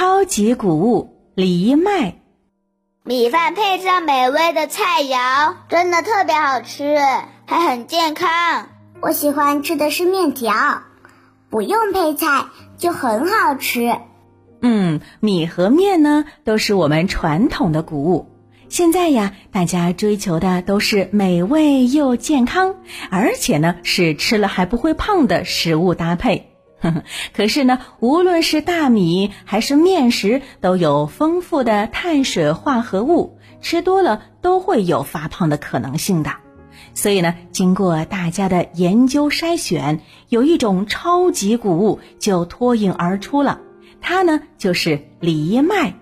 超级谷物藜麦。米饭配上美味的菜肴，真的特别好吃，还很健康。我喜欢吃的是面条，不用配菜就很好吃。嗯，米和面呢，都是我们传统的谷物。现在呀，大家追求的都是美味又健康，而且呢是吃了还不会胖的食物搭配。可是呢，无论是大米还是面食，都有丰富的碳水化合物，吃多了都会有发胖的可能性的。所以呢，经过大家的研究筛选，有一种超级谷物就脱颖而出了，它呢就是藜麦。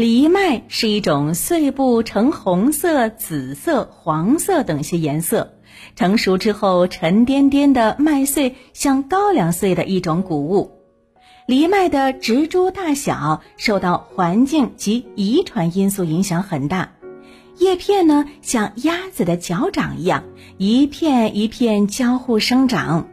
藜麦是一种碎布呈红色、紫色、黄色等些颜色，成熟之后沉甸甸的麦穗，像高粱穗的一种谷物。藜麦的植株大小受到环境及遗传因素影响很大，叶片呢像鸭子的脚掌一样，一片一片交互生长。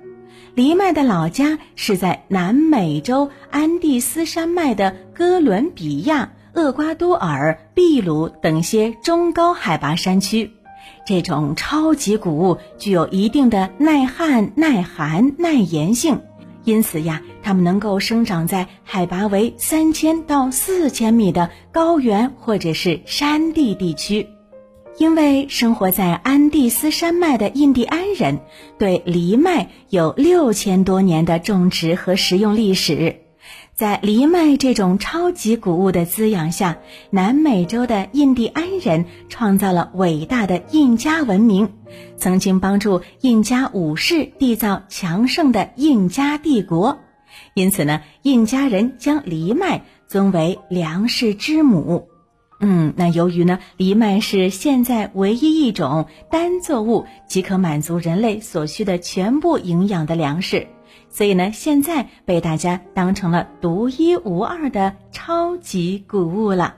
藜麦的老家是在南美洲安第斯山脉的哥伦比亚。厄瓜多尔、秘鲁等些中高海拔山区，这种超级谷物具有一定的耐旱、耐寒、耐盐性，因此呀，它们能够生长在海拔为三千到四千米的高原或者是山地地区。因为生活在安第斯山脉的印第安人对藜麦有六千多年的种植和食用历史。在藜麦这种超级谷物的滋养下，南美洲的印第安人创造了伟大的印加文明，曾经帮助印加武士缔造强盛的印加帝国。因此呢，印加人将藜麦尊为粮食之母。嗯，那由于呢，藜麦是现在唯一一种单作物即可满足人类所需的全部营养的粮食。所以呢，现在被大家当成了独一无二的超级谷物了。